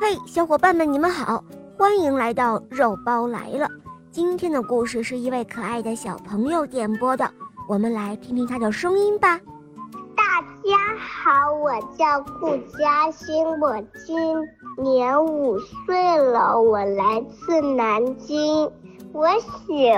嘿，小伙伴们，你们好，欢迎来到肉包来了。今天的故事是一位可爱的小朋友点播的，我们来听听他的声音吧。大家好，我叫顾嘉欣，我今年五岁了，我来自南京，我喜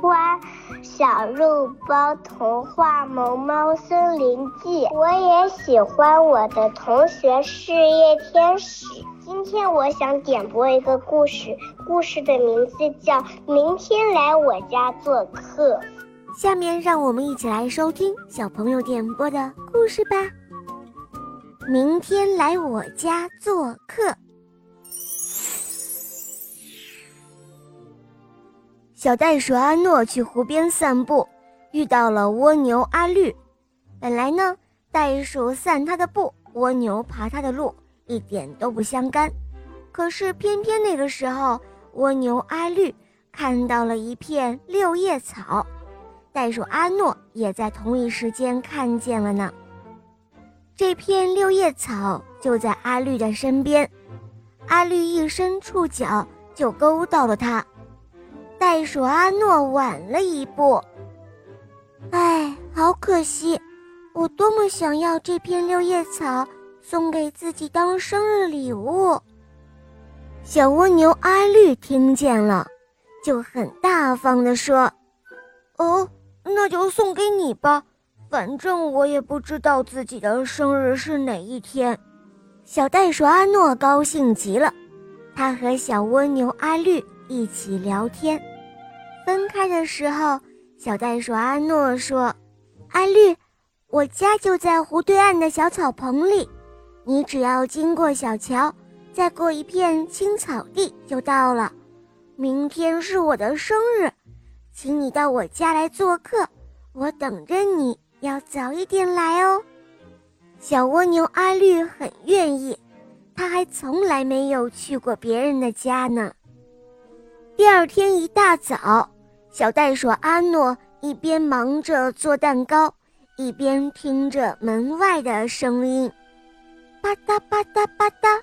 欢《小肉包童话萌猫森林记》，我也喜欢我的同学事业天使。今天我想点播一个故事，故事的名字叫《明天来我家做客》。下面让我们一起来收听小朋友点播的故事吧。明天来我家做客。小袋鼠阿诺去湖边散步，遇到了蜗牛阿绿。本来呢，袋鼠散它的步，蜗牛爬它的路。一点都不相干，可是偏偏那个时候，蜗牛阿绿看到了一片六叶草，袋鼠阿诺也在同一时间看见了呢。这片六叶草就在阿绿的身边，阿绿一伸触角就勾到了它，袋鼠阿诺晚了一步。哎，好可惜，我多么想要这片六叶草！送给自己当生日礼物。小蜗牛阿绿听见了，就很大方地说：“哦，那就送给你吧，反正我也不知道自己的生日是哪一天。”小袋鼠阿诺高兴极了，他和小蜗牛阿绿一起聊天。分开的时候，小袋鼠阿诺说：“阿绿，我家就在湖对岸的小草棚里。”你只要经过小桥，再过一片青草地就到了。明天是我的生日，请你到我家来做客，我等着你，要早一点来哦。小蜗牛阿绿很愿意，他还从来没有去过别人的家呢。第二天一大早，小袋鼠阿诺一边忙着做蛋糕，一边听着门外的声音。吧嗒吧嗒吧嗒，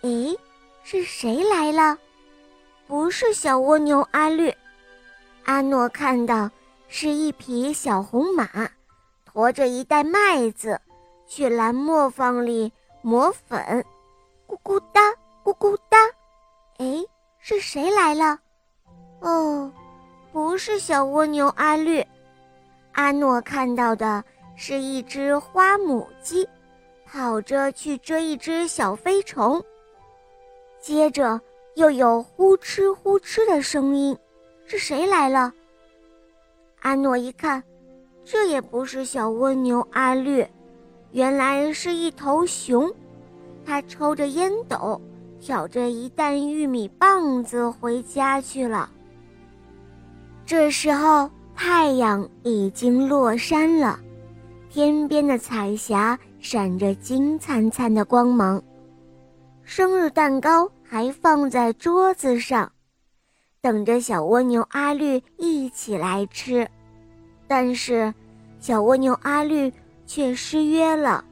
诶，是谁来了？不是小蜗牛阿绿，阿诺看到是一匹小红马，驮着一袋麦子去蓝磨坊里磨粉。咕咕哒，咕咕哒，诶，是谁来了？哦，不是小蜗牛阿绿，阿诺看到的是一只花母鸡。跑着去追一只小飞虫，接着又有呼哧呼哧的声音，是谁来了？阿诺一看，这也不是小蜗牛阿绿，原来是一头熊，它抽着烟斗，挑着一担玉米棒子回家去了。这时候太阳已经落山了，天边的彩霞。闪着金灿灿的光芒，生日蛋糕还放在桌子上，等着小蜗牛阿绿一起来吃。但是，小蜗牛阿绿却失约了。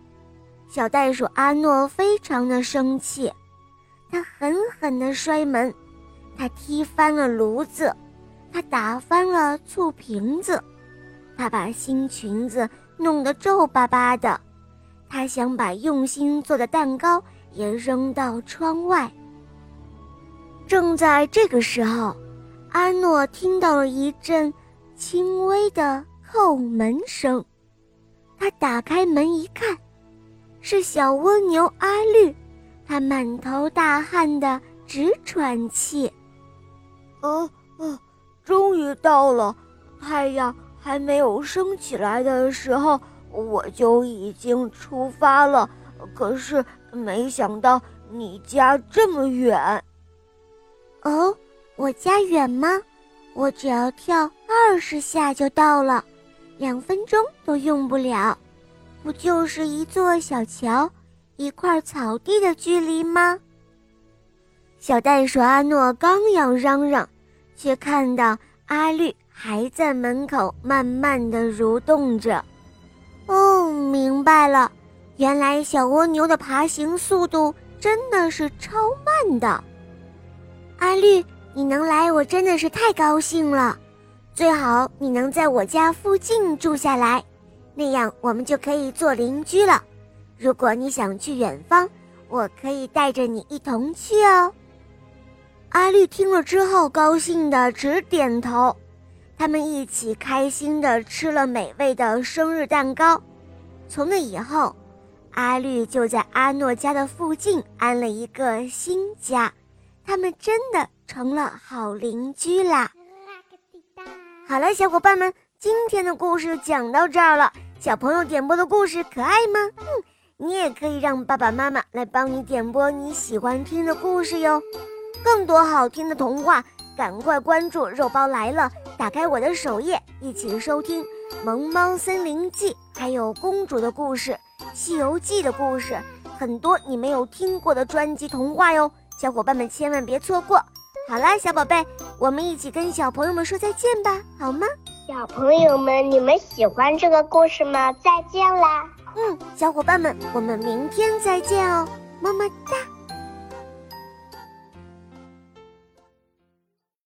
小袋鼠阿诺非常的生气，他狠狠地摔门，他踢翻了炉子，他打翻了醋瓶子，他把新裙子弄得皱巴巴的。他想把用心做的蛋糕也扔到窗外。正在这个时候，阿诺听到了一阵轻微的叩门声。他打开门一看，是小蜗牛阿绿，他满头大汗的直喘气。哦哦，终于到了！太阳还没有升起来的时候。我就已经出发了，可是没想到你家这么远。哦，我家远吗？我只要跳二十下就到了，两分钟都用不了，不就是一座小桥、一块草地的距离吗？小袋鼠阿诺刚要嚷嚷，却看到阿绿还在门口慢慢的蠕动着。哦，明白了，原来小蜗牛的爬行速度真的是超慢的。阿绿，你能来，我真的是太高兴了。最好你能在我家附近住下来，那样我们就可以做邻居了。如果你想去远方，我可以带着你一同去哦。阿绿听了之后，高兴的直点头。他们一起开心的吃了美味的生日蛋糕。从那以后，阿绿就在阿诺家的附近安了一个新家。他们真的成了好邻居啦！好了，小伙伴们，今天的故事讲到这儿了。小朋友点播的故事可爱吗？嗯，你也可以让爸爸妈妈来帮你点播你喜欢听的故事哟。更多好听的童话，赶快关注“肉包来了”，打开我的首页，一起收听《萌猫森林记》，还有公主的故事、《西游记》的故事，很多你没有听过的专辑童话哟。小伙伴们千万别错过！好啦，小宝贝，我们一起跟小朋友们说再见吧，好吗？小朋友们，你们喜欢这个故事吗？再见啦！嗯，小伙伴们，我们明天再见哦，么么哒。